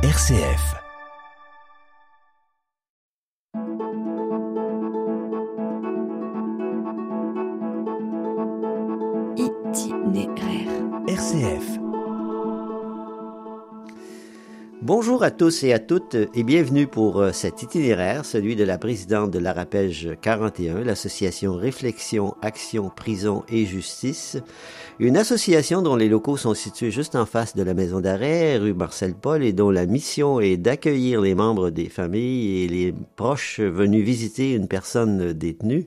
RCF. Itinéraire. RCF. Bonjour à tous et à toutes et bienvenue pour euh, cet itinéraire, celui de la présidente de l'Arapège 41, l'association Réflexion, Action, Prison et Justice, une association dont les locaux sont situés juste en face de la maison d'arrêt, rue Marcel Paul, et dont la mission est d'accueillir les membres des familles et les proches venus visiter une personne détenue.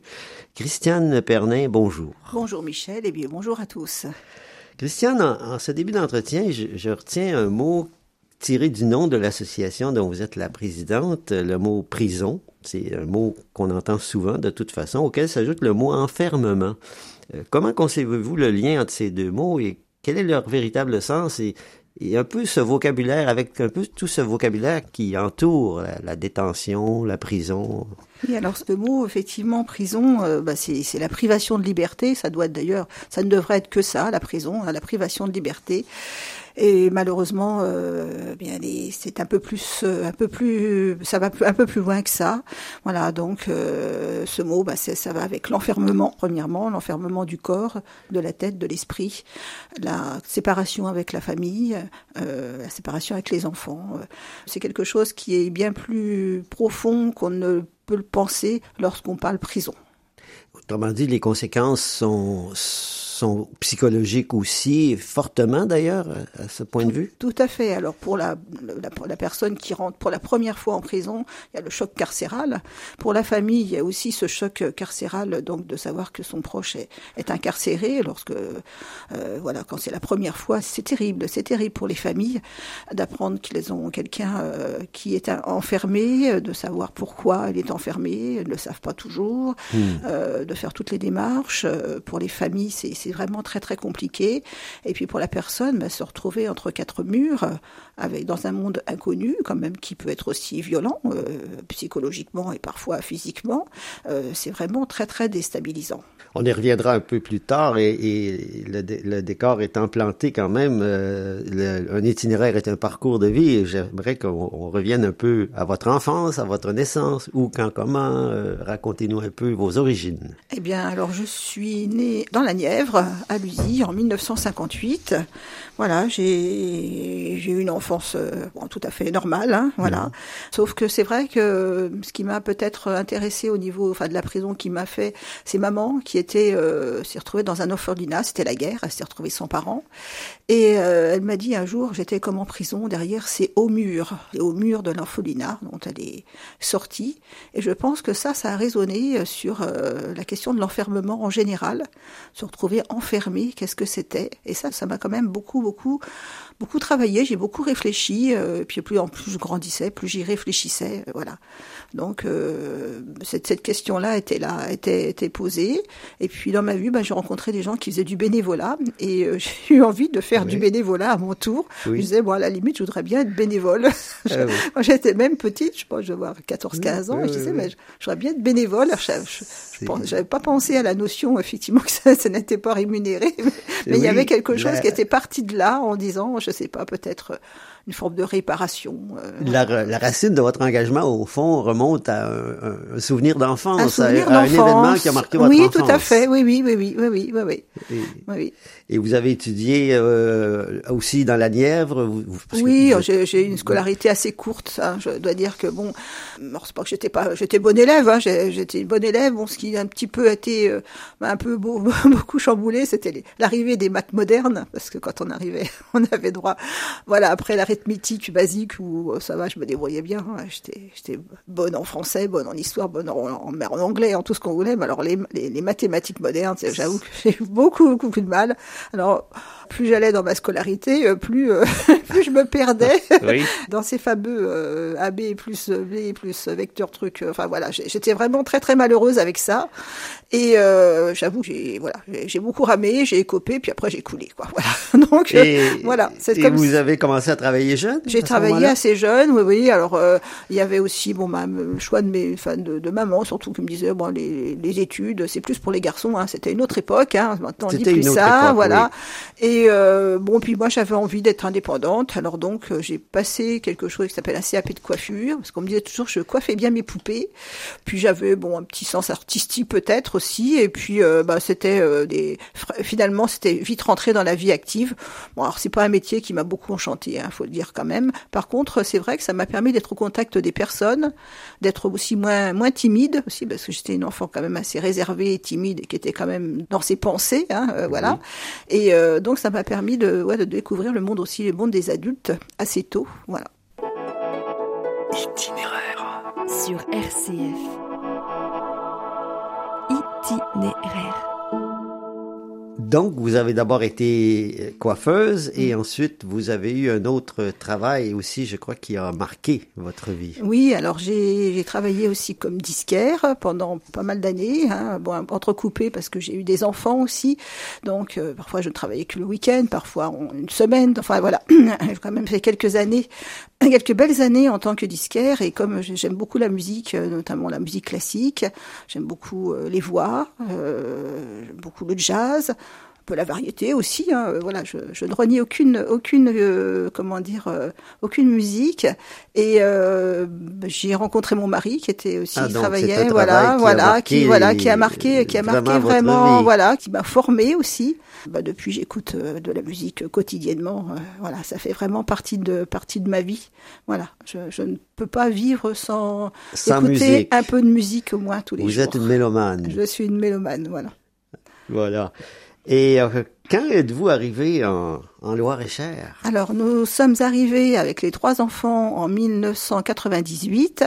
Christiane Pernin, bonjour. Bonjour Michel et bien bonjour à tous. Christiane, en, ce début d'entretien, je, je retiens un mot tiré du nom de l'association dont vous êtes la présidente, le mot prison. C'est un mot qu'on entend souvent de toute façon, auquel s'ajoute le mot enfermement. Euh, comment concevez-vous le lien entre ces deux mots et quel est leur véritable sens et, un peu ce vocabulaire, avec un peu tout ce vocabulaire qui entoure la, détention, la prison? Oui, alors ce mot, effectivement, prison, euh, bah, c'est la privation de liberté. Ça doit d'ailleurs, ça ne devrait être que ça, la prison, hein, la privation de liberté. Et malheureusement, euh, bien c'est un peu plus, euh, un peu plus, ça va un peu plus loin que ça. Voilà, donc euh, ce mot, bah, ça va avec l'enfermement. Premièrement, l'enfermement du corps, de la tête, de l'esprit, la séparation avec la famille, la séparation avec les enfants. C'est quelque chose qui est bien plus profond qu'on ne peut le penser lorsqu'on parle prison. Autrement dit, les conséquences sont sont psychologiques aussi, fortement d'ailleurs, à ce point de vue? Tout à fait. Alors pour la, la, personne qui rentre pour la première fois en prison, il y a le choc carcéral. Pour la famille, il y a aussi ce choc carcéral, donc de savoir que son proche est, est incarcéré. Lorsque, euh, voilà, quand c'est la première fois, c'est terrible. C'est terrible pour les familles d'apprendre qu'ils ont quelqu'un euh, qui est enfermé, de savoir pourquoi il est enfermé, ils ne le savent pas toujours, hmm. euh, de faire toutes les démarches. Pour les familles, c'est vraiment très très compliqué. Et puis pour la personne, bah, se retrouver entre quatre murs, euh, avec dans un monde inconnu, quand même, qui peut être aussi violent euh, psychologiquement et parfois physiquement, euh, c'est vraiment très très déstabilisant. On y reviendra un peu plus tard et, et le, le, décor est implanté quand même. Le, un itinéraire est un parcours de vie et j'aimerais qu'on revienne un peu à votre enfance, à votre naissance, où, quand, comment. Racontez-nous un peu vos origines. Eh bien, alors je suis née dans la Nièvre à Luzy en 1958. Voilà, j'ai eu une enfance euh, tout à fait normale, hein, voilà. Sauf que c'est vrai que ce qui m'a peut-être intéressé au niveau, enfin de la prison, qui m'a fait, c'est maman qui était euh, s'est retrouvée dans un orphelinat, c'était la guerre, elle s'est retrouvée sans parents, et euh, elle m'a dit un jour, j'étais comme en prison derrière ces hauts murs, les hauts murs de l'orphelinat dont elle est sortie, et je pense que ça, ça a résonné sur la question de l'enfermement en général, se retrouver enfermé, qu'est-ce que c'était, et ça, ça m'a quand même beaucoup beaucoup, beaucoup travaillé, j'ai beaucoup réfléchi, euh, puis plus en plus je grandissais, plus j'y réfléchissais, euh, voilà. Donc euh, cette, cette question-là était là, était, était posée. Et puis dans ma vie, ben, j'ai rencontré des gens qui faisaient du bénévolat et euh, j'ai eu envie de faire du bénévolat à mon tour. Je disais bon à la limite, je voudrais bien être bénévole. Ah Quand j'étais même petite, je pense, je vais avoir 14-15 ans, et je disais mais j'aurais bien être bénévole. Je n'avais pas pensé à la notion effectivement que ça, ça n'était pas rémunéré, mais il y avait quelque chose qui était parti de là en disant, je sais pas, peut-être une forme de réparation. Euh, la, la, racine de votre engagement, au fond, remonte à un, un souvenir d'enfance, à, un événement qui a marqué votre oui, enfance. Oui, tout à fait. Oui, oui, oui, oui, oui, oui, oui. Et vous avez étudié euh, aussi dans la Nièvre vous, Oui, j'ai une scolarité assez courte. Hein. Je dois dire que bon, c'est pas que j'étais pas, j'étais bonne élève. Hein. J'étais une bonne élève. Bon, ce qui a un petit peu été euh, un peu beau, beaucoup chamboulé, c'était l'arrivée des maths modernes, parce que quand on arrivait, on avait droit, voilà, après l'arithmétique basique où ça va, je me débrouillais bien. Hein. J'étais bonne en français, bonne en histoire, bonne en, en, anglais, en tout ce qu'on voulait. Mais alors les, les, les mathématiques modernes, j'avoue que j'ai eu beaucoup, beaucoup de mal. Alors, plus j'allais dans ma scolarité, euh, plus, euh, plus je me perdais dans ces fameux euh, AB plus B plus vecteur truc. Enfin voilà, j'étais vraiment très très malheureuse avec ça. Et j'avoue, j'ai voilà, j'ai beaucoup ramé, j'ai écopé, puis après j'ai coulé quoi. Voilà. Donc voilà. C'est comme vous avez commencé à travailler jeune. J'ai travaillé assez jeune, oui oui. Alors il y avait aussi bon ma, le choix de mes, enfin de, de, maman surtout qui me disait bon les, les études c'est plus pour les garçons. Hein. C'était une autre époque. Hein. Maintenant on dit plus ça, voilà. Et Et euh, bon, puis moi j'avais envie d'être indépendante, alors donc euh, j'ai passé quelque chose qui s'appelle un CAP de coiffure, parce qu'on me disait toujours je coiffais bien mes poupées. Puis j'avais bon un petit sens artistique peut-être aussi, et puis euh, bah, c'était des finalement c'était vite rentré dans la vie active. Bon alors c'est pas un métier qui m'a beaucoup enchanté, hein, faut le dire quand même. Par contre c'est vrai que ça m'a permis d'être au contact des personnes, d'être aussi moins moins timide aussi parce que j'étais une enfant quand même assez réservée et timide et qui était quand même dans ses pensées, hein, voilà. Et donc ça m'a permis de, ouais, de découvrir le monde aussi, le monde des adultes assez tôt. Voilà. Itinéraire. Sur RCF. Itinéraire. Donc, vous avez d'abord été coiffeuse et ensuite vous avez eu un autre travail aussi, je crois, qui a marqué votre vie. Oui, alors j'ai travaillé aussi comme disquaire pendant pas mal d'années, hein, bon, entrecoupé parce que j'ai eu des enfants aussi. Donc, euh, parfois je ne travaillais que le week-end, parfois une semaine. Enfin voilà, j'ai quand même fait quelques années, quelques belles années en tant que disquaire. Et comme j'aime beaucoup la musique, euh, notamment la musique classique, j'aime beaucoup euh, les voix, euh, beaucoup le jazz peu la variété aussi. Hein, euh, voilà, je, je, ne renie aucune, aucune, euh, comment dire, euh, aucune musique. Et euh, j'ai rencontré mon mari qui était aussi ah, travaillait, voilà, qui voilà, qui voilà, qui a marqué, qui a marqué vraiment, voilà, qui m'a formé aussi. Bah, depuis, j'écoute de la musique quotidiennement. voilà, ça fait vraiment partie de partie de ma vie. Voilà, je, je ne peux pas vivre sans, sans écouter musique. un peu de musique au moins tous les Vous jours. Vous êtes une mélomane. Je suis une mélomane, voilà. Voilà. Et euh, quand êtes-vous arrivé en, en Loire-et-Cher Alors, nous sommes arrivés avec les trois enfants en 1998.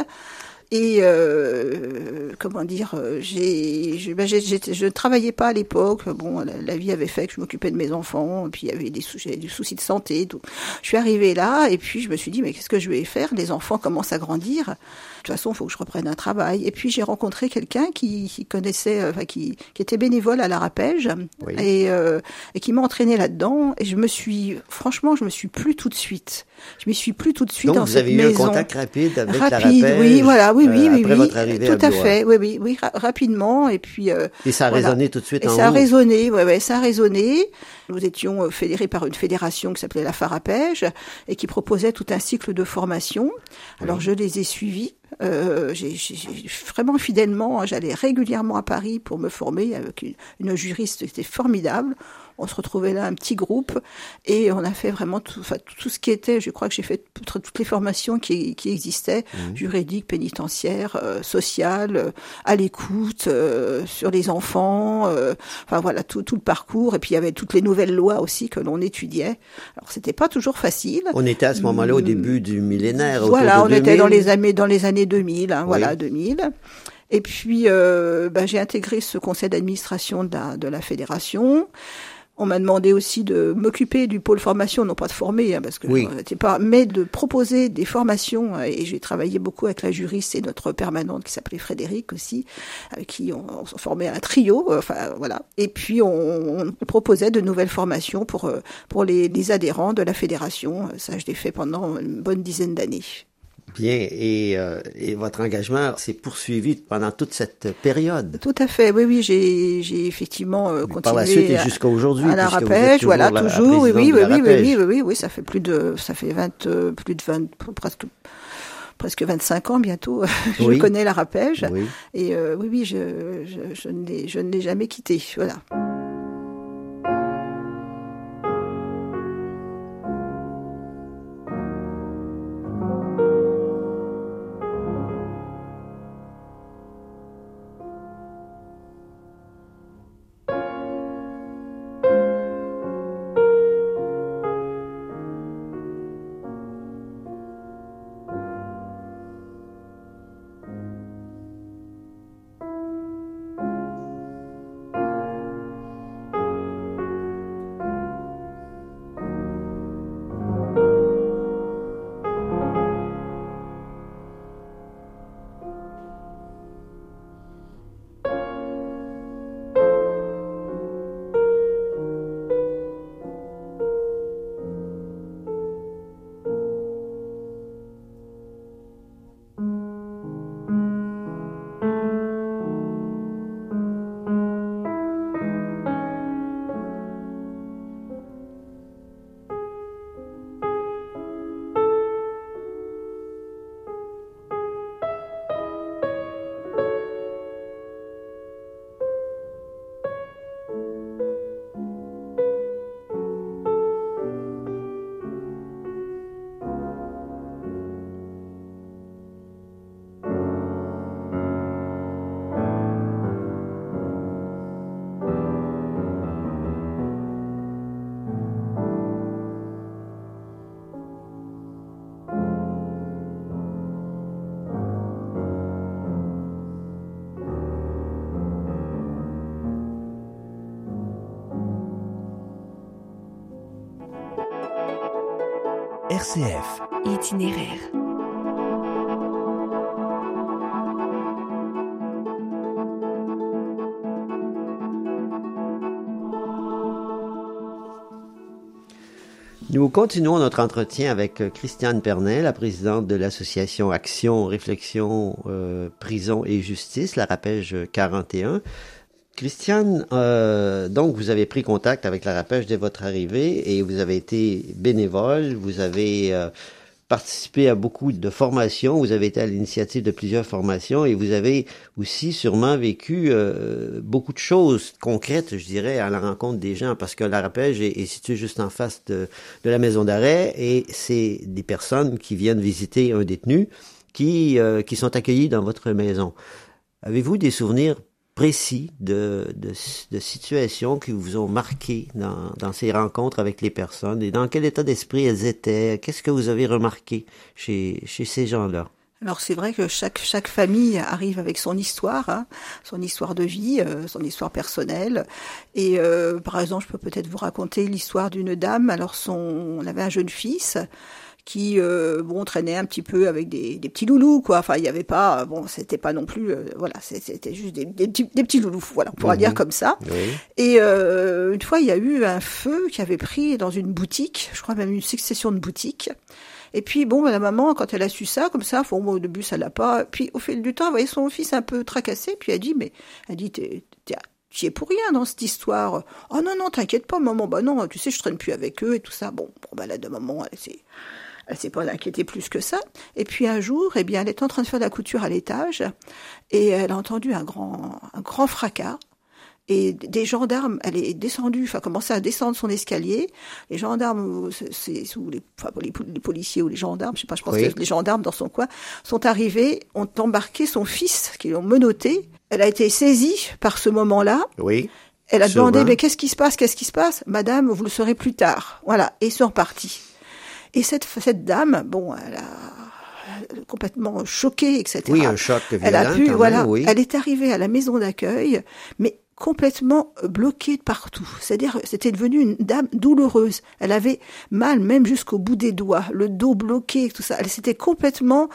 Et euh, comment dire, j'ai, je, ben je ne travaillais pas à l'époque. Bon, la, la, vie avait fait que je m'occupais de mes enfants, et puis il y avait des, soucis, des soucis de santé. Tout. Je suis arrivée là, et puis je me suis dit, mais qu'est-ce que je vais faire? Les enfants commencent à grandir. De toute façon, il faut que je reprenne un travail. Et puis j'ai rencontré quelqu'un qui, qui, connaissait, enfin qui, qui était bénévole à la Rapège oui. et, euh, et qui m'a entraîné là-dedans. Et je me suis, franchement, je me suis plus tout de suite. Je m'y suis plus tout de suite Donc dans vous cette avez eu maison. un contact rapide avec rapide, la Rapège oui, voilà, oui, oui, euh, oui, après oui, votre arrivée tout à, fait, oui, oui, oui, ra rapidement. Et puis. Euh, et ça a voilà. résonné tout de suite et en ça a vous. résonné, ouais, ouais, ça a résonné. Nous étions fédérés par une fédération qui s'appelait la Farapège et qui proposait tout un cycle de formation. Alors Oui. je les ai suivis. Euh, j'ai vraiment fidèlement, hein, j'allais régulièrement à Paris pour me former avec une, une juriste qui était formidable. On se retrouvait là, un petit groupe, et on a fait vraiment tout, enfin, tout ce qui était, je crois que j'ai fait tout- toutes les formations qui, qui existaient, Mhm. juridiques, pénitentiaires, euh, sociales, euh, à l'écoute, euh, sur les enfants, euh, enfin voilà, tout, tout le parcours, et puis il y avait toutes les nouvelles lois aussi que l'on étudiait. Alors c'était pas toujours facile. On était à ce moment-là au Hmm. début du millénaire. Voilà, on était 2000. dans les années dans les années 2000, hein, Oui. voilà 2000. Et puis euh, ben, j'ai intégré ce conseil d'administration de la, de la fédération. On m'a demandé aussi de m'occuper du pôle formation, non pas de former, hein, parce que Oui. je pas, mais de proposer des formations. Et j'ai travaillé beaucoup avec la juriste et notre permanente qui s'appelait Frédéric aussi, avec qui on, on se formait un trio. euh, Enfin voilà. Et puis on, on proposait de nouvelles formations pour euh, pour les, les adhérents de la fédération. Ça, je l'ai fait pendant une bonne dizaine d'années. Bien, et, euh, et votre engagement s'est poursuivi pendant toute cette période. Tout à fait, oui, oui, j'ai, effectivement euh, continué Par la suite et jusqu'à aujourd'hui. à la toujours voilà, la- toujours, oui, oui, oui, oui, oui, oui, oui, oui, ça fait plus de, ça fait 20, euh, plus de 20, presque, presque 25 ans bientôt. je Oui. connais la Rapège. Oui. Et euh, oui, oui, je, je, je ne l'ai, je ne l'ai jamais quitté, voilà. RCF. Itinéraire. Nous continuons notre entretien avec euh, Christiane Pernin, la présidente de l'association Action, Réflexion, euh, Prison et Justice, la Rapège 41. Christiane, euh, donc vous avez pris contact avec la Rapège dès votre arrivée et vous avez été bénévole, vous avez euh, participé à beaucoup de formations, vous avez été à l'initiative de plusieurs formations et vous avez aussi sûrement vécu euh, beaucoup de choses concrètes, je dirais, à la rencontre des gens, parce que la Rapège est, est située juste en face de, de la maison d'arrêt et c'est des personnes qui viennent visiter un détenu qui, qui sont accueillis dans votre maison. Avez-vous des souvenirs précis de, de, de, situations qui vous ont marqué dans, dans ces rencontres avec les personnes et dans quel état d'esprit elles étaient? Qu'est-ce que vous avez remarqué chez, chez ces gens-là? Alors c'est vrai que chaque chaque famille arrive avec son histoire, hein, son histoire de vie, euh, son histoire personnelle. Et euh, par exemple, je peux peut-être vous raconter l'histoire d'une dame. Alors son, on avait un jeune fils qui euh, bon traînait un petit peu avec des, des petits loulous quoi enfin il y avait pas bon c'était pas non plus euh, voilà c'était juste des, des, petits, des petits loulous voilà on pourra Mhm. dire comme ça Oui. et euh, une fois il y a eu un feu qui avait pris dans une boutique je crois même une succession de boutiques et puis bon la maman quand elle a su ça comme ça bon, bon, au début ça l'a pas puis au fil du temps elle voyait son fils un peu tracassé puis elle dit mais elle dit t'es- tu es pour rien dans cette histoire. Oh non, non, t'inquiète pas, maman. Bah non, tu sais, je traîne plus avec eux et tout ça. Bon, bon bah là, de maman, elle s'est, elle s'est pas inquiétée plus que ça. Et puis un jour, eh bien, elle est en train de faire de la couture à l'étage et elle a entendu un grand, un grand fracas. Et des gendarmes, elle est descendue, enfin commencé à descendre son escalier. Les gendarmes, c'est- sous les, enfin les, pol- les policiers ou les gendarmes, je sais pas, je pense Oui. que les gendarmes dans son coin sont arrivés, ont embarqué son fils, qui l'ont menotté. Elle a été saisie par ce moment-là. Oui. Elle a demandé, mais qu'est-ce qui se passe, qu'est-ce qui se passe? Madame, vous le saurez plus tard. Voilà, et ils sont repartis. Et cette, cette dame, bon, elle a complètement choquée, etc. Oui, un choc violent. elle a pu, quand même, voilà, oui. elle est arrivée à la maison d'accueil, mais complètement bloquée de partout. C'est-à-dire, c'était devenu une dame douloureuse. Elle avait mal même jusqu'au bout des doigts, le dos bloqué, tout ça. Elle s'était complètement,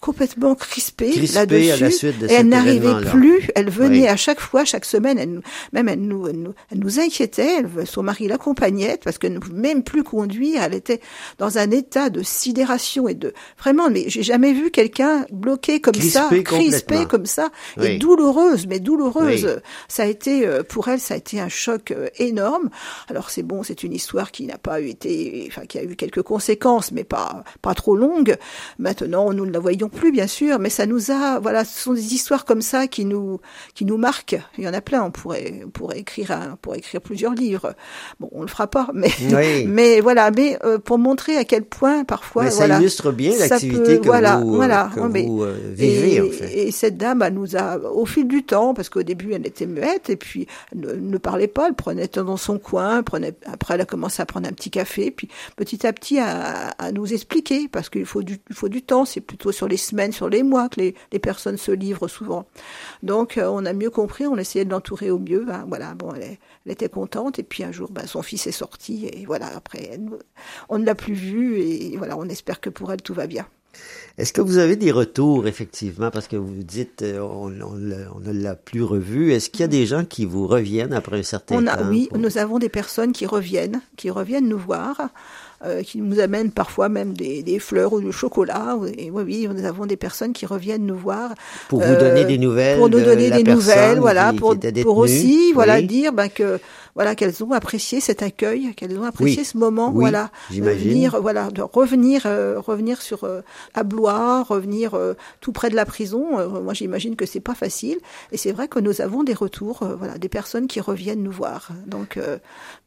complètement crispée, Crispée là-dessus. de elle n'arrivait plus. Elle venait Oui. à chaque fois, chaque semaine, elle, nous- même elle nous, elle nous, elle nous inquiétait. Son mari l'accompagnait parce qu'elle ne pouvait même plus conduire. Elle était dans un état de sidération et de vraiment. Mais j'ai jamais vu quelqu'un bloqué comme ça, Crispé comme ça, Oui. et douloureuse, mais douloureuse. Oui. Ça a été euh, pour elle, ça a été un choc euh, énorme. Alors c'est bon, c'est une histoire qui n'a pas été, enfin qui a eu quelques conséquences, mais pas pas trop longues. Maintenant, nous ne la voyons plus, bien sûr, mais ça nous a, voilà, ce sont des histoires comme ça qui nous qui nous marquent. Il y en a plein. On pourrait on pourrait écrire un, on pourrait écrire plusieurs livres. Bon, on le fera pas, mais Oui. mais voilà, mais euh, pour montrer à quel point parfois, Mais ça voilà, illustre bien l'activité que voilà, vous, euh, voilà, que non, mais- vous euh, vivez, et, en fait. et cette dame, elle nous a, au fil du temps, parce qu'au début elle était muette et puis elle ne, ne parlait pas, elle prenait dans son coin, elle prenait, après elle a commencé à prendre un petit café, puis petit à petit à, à nous expliquer, parce qu'il faut du, il faut du temps, c'est plutôt sur les semaines, sur les mois que les, les personnes se livrent souvent. Donc euh, on a mieux compris, on essayait de l'entourer au mieux. hein, voilà, bon, elle, était contente et puis un jour, ben, son fils est sorti et voilà, après on ne l'a plus vu et voilà, on espère que pour elle tout va bien. Est-ce que vous avez des retours, effectivement, parce que vous dites euh, on, on, l'a- on ne l'a plus revu. Est-ce qu'il y a des gens qui vous reviennent après un certain On a, temps? oui, pour- nous avons des personnes qui reviennent, qui reviennent nous voir, euh, qui nous amènent parfois même des, des fleurs ou du chocolat. Et oui, oui, nous avons des personnes qui reviennent nous voir Pour vous euh, donner des nouvelles pour nous donner des nouvelles, voilà, qui- pour, qui aussi, voilà, dire ben, que voilà qu'elles ont apprécié cet accueil, qu'elles ont apprécié Oui. ce moment, Oui, voilà, venir, voilà, de revenir, euh, revenir sur euh, à Blois, revenir euh, tout près de la prison. Euh, moi, j'imagine que c'est pas facile, et c'est vrai que nous avons des retours, euh, voilà, des personnes qui reviennent nous voir. Donc, euh,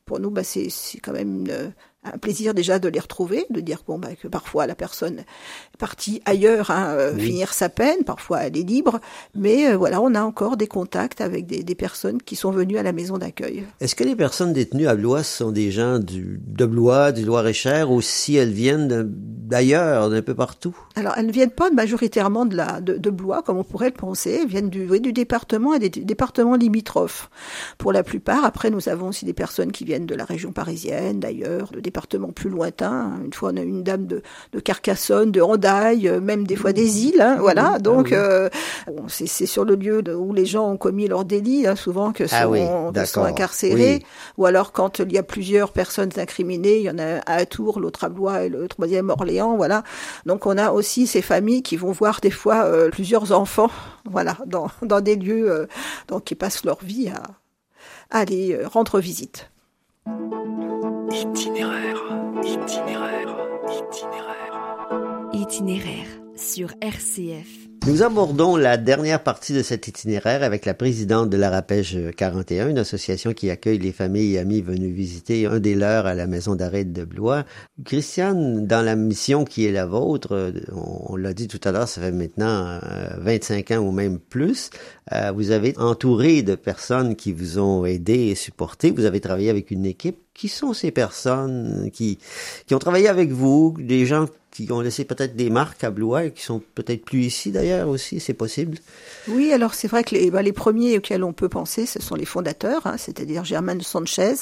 pour nous, bah, c'est c'est quand même une- un plaisir déjà de les retrouver, de dire bon, bah, que parfois la personne est partie ailleurs, hein, euh, Oui. finir sa peine, parfois elle est libre, mais euh, voilà, on a encore des contacts avec des, des personnes qui sont venues à la maison d'accueil. Est-ce que les personnes détenues à Blois sont des gens du, de Blois, du Loir-et-Cher, ou si elles viennent d'ailleurs, d'un peu partout? Alors, elles ne viennent pas majoritairement de, la, de, de Blois, comme on pourrait le penser. Elles viennent du, oui, du département et des départements limitrophes. Pour la plupart, après, nous avons aussi des personnes qui viennent de la région parisienne, d'ailleurs, de départements plus lointains. Une fois, on a une dame de, de Carcassonne, de Randaille, euh, même des fois des îles. Hein, voilà. Ah Donc, oui. euh, bon, c'est sur le lieu de- où les gens ont commis leur délit, hein, souvent, que sont, Ah oui, sont incarcérés. Ou alors, quand il y a plusieurs personnes incriminées, il y en a un à Tours, l'autre à Blois et le troisième à Orléans, voilà. Donc on a aussi ces familles qui vont voir des fois euh, plusieurs enfants, voilà, dans, dans des lieux euh, donc qui passent leur vie à, à aller euh, rendre visite. Itinéraire, itinéraire, itinéraire. Itinéraire sur RCF. Nous abordons la dernière partie de cet itinéraire avec la présidente de l'Arapège 41, une association qui accueille les familles et amis venus visiter un des leurs à la maison d'arrêt de Blois. Christiane, dans la mission qui est la vôtre, euh, on, l'a dit tout à l'heure, ça fait maintenant euh, 25 ans ou même plus, euh, vous avez entouré de personnes qui vous ont aidé et supporté. Vous avez travaillé avec une équipe. Qui sont ces personnes qui, qui ont travaillé avec vous, des gens qui ont laissé peut-être des marques à Blois et qui sont peut-être plus ici d'ailleurs aussi, c'est possible. Oui, alors c'est vrai que les, les premiers auxquels on peut penser, ce sont les fondateurs, hein, c'est-à-dire Germain Sanchez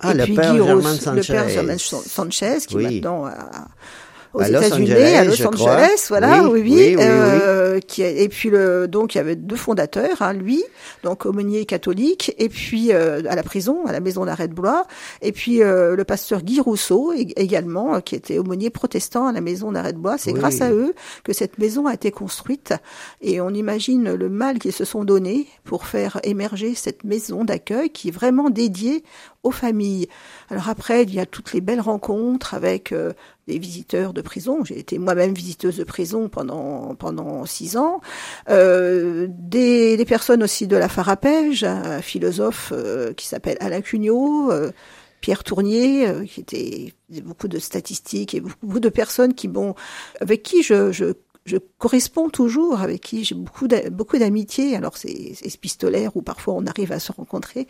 Ah, et le puis père Guy Germain Ross- le père Sanchez. Germain San- Sanchez, qui Oui. est maintenant à- aux Los États-Unis, à Los. Angeles, voilà, Oui, oui, oui, oui, oui, euh, qui a- et puis le, donc il y avait deux fondateurs, hein, lui, donc aumônier catholique, et puis euh, à la prison, à la maison d'arrêt de Blois, et puis euh, le pasteur Guy Rousseau ég- également, euh, qui était aumônier protestant à la maison d'arrêt de Blois. C'est grâce à eux que cette maison a été construite, et on imagine le mal qu'ils se sont donné pour faire émerger cette maison d'accueil qui est vraiment dédiée aux familles. Alors après, il y a toutes les belles rencontres avec euh, des visiteurs de prison. J'ai été moi-même visiteuse de prison pendant pendant six ans. Euh, des, personnes aussi de la Farapège, un philosophe euh, qui s'appelle Alain Cugnot. euh, Pierre Tournier, qui était beaucoup de statistiques et beaucoup de personnes qui m'ont, avec qui je, je corresponds toujours, avec qui j'ai beaucoup beaucoup d'amitié. Alors c'est épistolaire ou parfois on arrive à se rencontrer,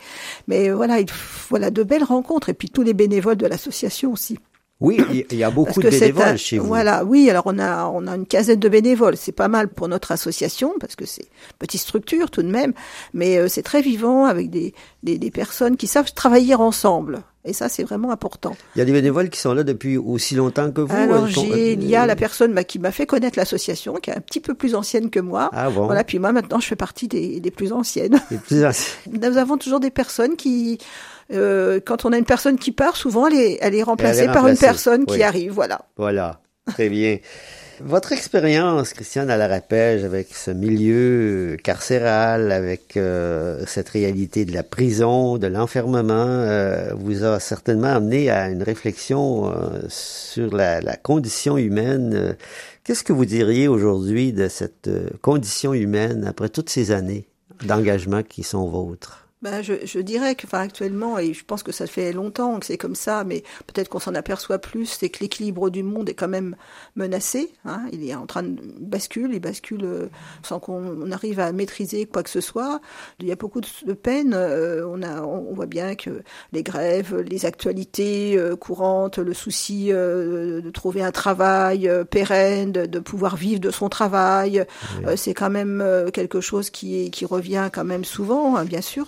mais euh, voilà, il, f- voilà de belles rencontres et puis tous les bénévoles de l'association aussi. Oui, il- y a beaucoup de bénévoles un- chez vous. Voilà, oui. Alors on a on a une quinzaine de bénévoles. C'est pas mal pour notre association parce que c'est une petite structure tout de même, mais euh, c'est très vivant avec des, des des personnes qui savent travailler ensemble. Et ça c'est vraiment important. Il y a des bénévoles qui sont là depuis aussi longtemps que vous. Alors sont- il y a euh, la personne bah, qui m'a fait connaître l'association, qui est un petit peu plus ancienne que moi. Ah bon. Voilà. Puis moi maintenant je fais partie des des plus anciennes. Les plus anciens. Nous avons toujours des personnes qui euh, quand on a une personne qui part, souvent elle est, elle est remplacée par une personne oui. qui arrive, voilà. Voilà, très bien. Votre expérience, Christiane, à la Rapège, avec ce milieu carcéral, avec euh, cette réalité de la prison, de l'enfermement, euh, vous a certainement amené à une réflexion euh, sur la, la condition humaine. Qu'est-ce que vous diriez aujourd'hui de cette euh, condition humaine après toutes ces années d'engagement qui sont vôtres? Ben, je, je dirais que, enfin, actuellement, et je pense que ça fait longtemps que c'est comme ça, mais peut-être qu'on s'en aperçoit plus, c'est que l'équilibre du monde est quand même menacé. Hein, il est en train de bascule, il bascule euh, sans qu'on on arrive à maîtriser quoi que ce soit. Il y a beaucoup de, peine. euh, on a, on, voit bien que les grèves, les actualités euh, courantes, le souci euh, de trouver un travail euh, pérenne, de, de pouvoir vivre de son travail, euh, c'est quand même quelque chose qui, est, qui revient quand même souvent, hein, bien sûr.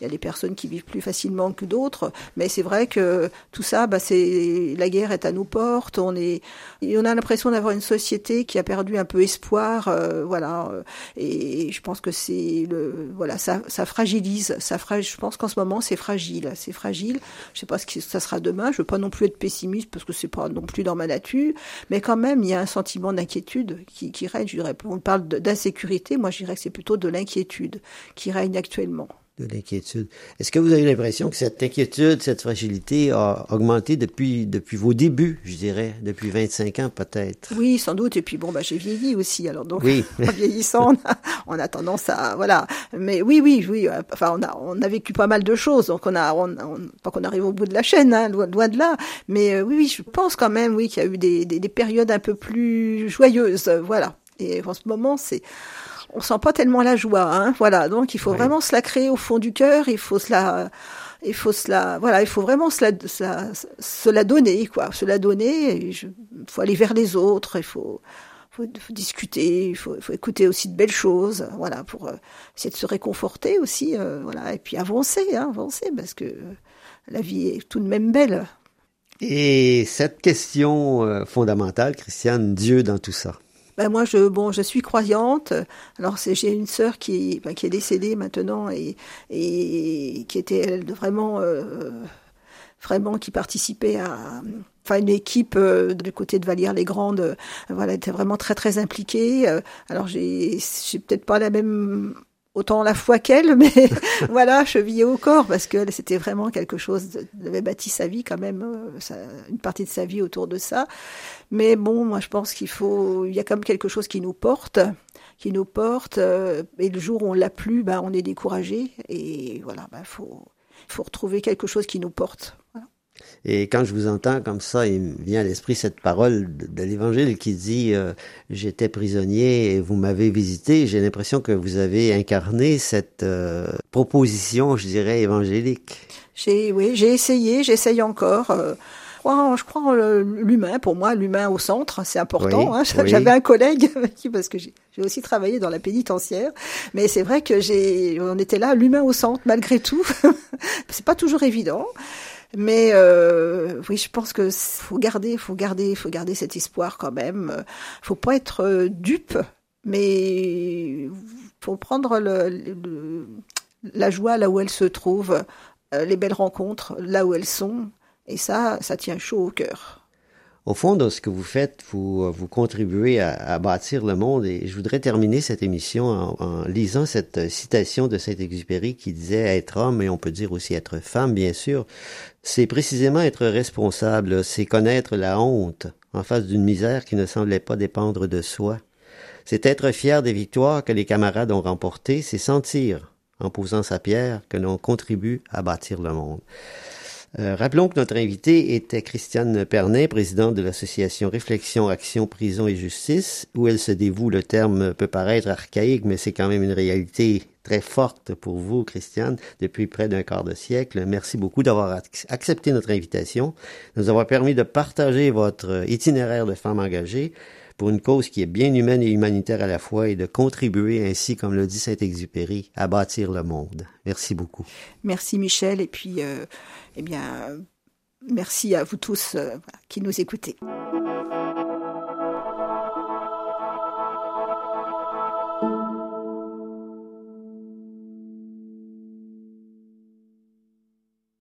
Il y a des personnes qui vivent plus facilement que d'autres, mais c'est vrai que tout ça, bah, la guerre est à nos portes. On a l'impression d'avoir une société qui a perdu un peu espoir, euh, voilà. euh, Et je pense que ça, fragilise, Je pense qu'en ce moment c'est fragile, c'est fragile. Je sais pas ce que ça sera demain. Je veux pas non plus être pessimiste parce que c'est pas non plus dans ma nature, mais quand même il y a un sentiment d'inquiétude qui, règne. On parle d'insécurité, moi je dirais que c'est plutôt de l'inquiétude qui règne actuellement. De l'inquiétude. Est-ce que vous avez l'impression que cette inquiétude, cette fragilité a augmenté depuis, depuis vos débuts, je dirais, depuis 25 ans peut-être? Oui, sans doute. Et puis bon, bah, j'ai vieilli aussi. Alors donc, Oui. en vieillissant, on a, on a tendance à voilà. Mais oui, oui, oui. euh, Enfin, on a on a vécu pas mal de choses. Donc on a on, on pas qu'on arrive au bout de la chaîne, hein, loin, loin de là. Mais euh, oui, oui, je pense quand même, oui, qu'il y a eu des, des, des périodes un peu plus joyeuses. Voilà. Et en ce moment, c'est on sent pas tellement la joie, hein. Voilà. Donc il faut Oui. vraiment se la créer au fond du cœur. Il faut se la il faut cela, voilà, il faut vraiment se la, se la, donner, quoi, se la donner. Il faut aller vers les autres, il faut, faut, discuter, il faut, faut, écouter aussi de belles choses, voilà, pour euh, essayer de se réconforter aussi, euh, voilà, et puis avancer, hein, avancer, parce que la vie est tout de même belle. Et cette question euh, fondamentale, Christiane, Dieu dans tout ça. Ben moi, je, bon, je suis croyante. Alors, j'ai une sœur qui, ben, qui est décédée maintenant et, et qui était elle, vraiment, euh, vraiment qui participait à, enfin une équipe euh, du côté de Vallières-les-Grandes, euh, voilà, était vraiment très très impliquée. alors, j'ai, j'ai peut-être pas la même autant la foi qu'elle, mais voilà, chevillée au corps, parce que c'était vraiment quelque chose, elle avait bâti sa vie quand même, euh, une partie de sa vie autour de ça. Mais bon, moi je pense qu'il faut, il y a quand même quelque chose qui nous porte, qui nous porte, euh, et le jour où on l'a plus, bah, on est découragé, et voilà, bah, faut, faut retrouver quelque chose qui nous porte. Et quand je vous entends comme ça, il me vient à l'esprit cette parole de, l'Évangile qui dit euh, J'étais prisonnier et vous m'avez visité. J'ai l'impression que vous avez incarné cette euh, proposition, je dirais, évangélique. J'ai, oui, j'ai essayé, j'essaye encore. Euh, je crois, l'humain, pour moi, l'humain au centre, c'est important. hein. J'avais un collègue parce que j'ai aussi travaillé dans la pénitentiaire, mais c'est vrai que j'ai, on était là, l'humain au centre, malgré tout. c'est pas toujours évident. Mais euh, oui, je pense que faut garder, faut garder, faut garder cet espoir quand même. Faut pas être euh, dupe, mais faut prendre la joie là où elle se trouve, euh, les belles rencontres là où elles sont, et ça, ça tient chaud au cœur. Au fond, dans ce que vous faites, vous, vous contribuez à, bâtir le monde et je voudrais terminer cette émission en, en lisant cette citation de Saint-Exupéry qui disait être homme et on peut dire aussi être femme, bien sûr. C'est précisément être responsable, c'est connaître la honte en face d'une misère qui ne semblait pas dépendre de soi. C'est être fier des victoires que les camarades ont remportées, c'est sentir, en posant sa pierre, que l'on contribue à bâtir le monde. Euh, rappelons que notre invitée était Christiane Pernin, présidente de l'association Réflexion, Action, Prison et Justice, où elle se dévoue. Le terme peut paraître archaïque, mais c'est quand même une réalité très forte pour vous, Christiane, depuis près d'un quart de siècle. Merci beaucoup d'avoir accepté notre invitation, nous avoir permis de partager votre itinéraire de femme engagée pour une cause qui est bien humaine et humanitaire à la fois et de contribuer ainsi, comme le dit Saint-Exupéry, à bâtir le monde. Merci beaucoup. Merci Michel et puis, euh, eh bien, merci à vous tous euh, qui nous écoutez.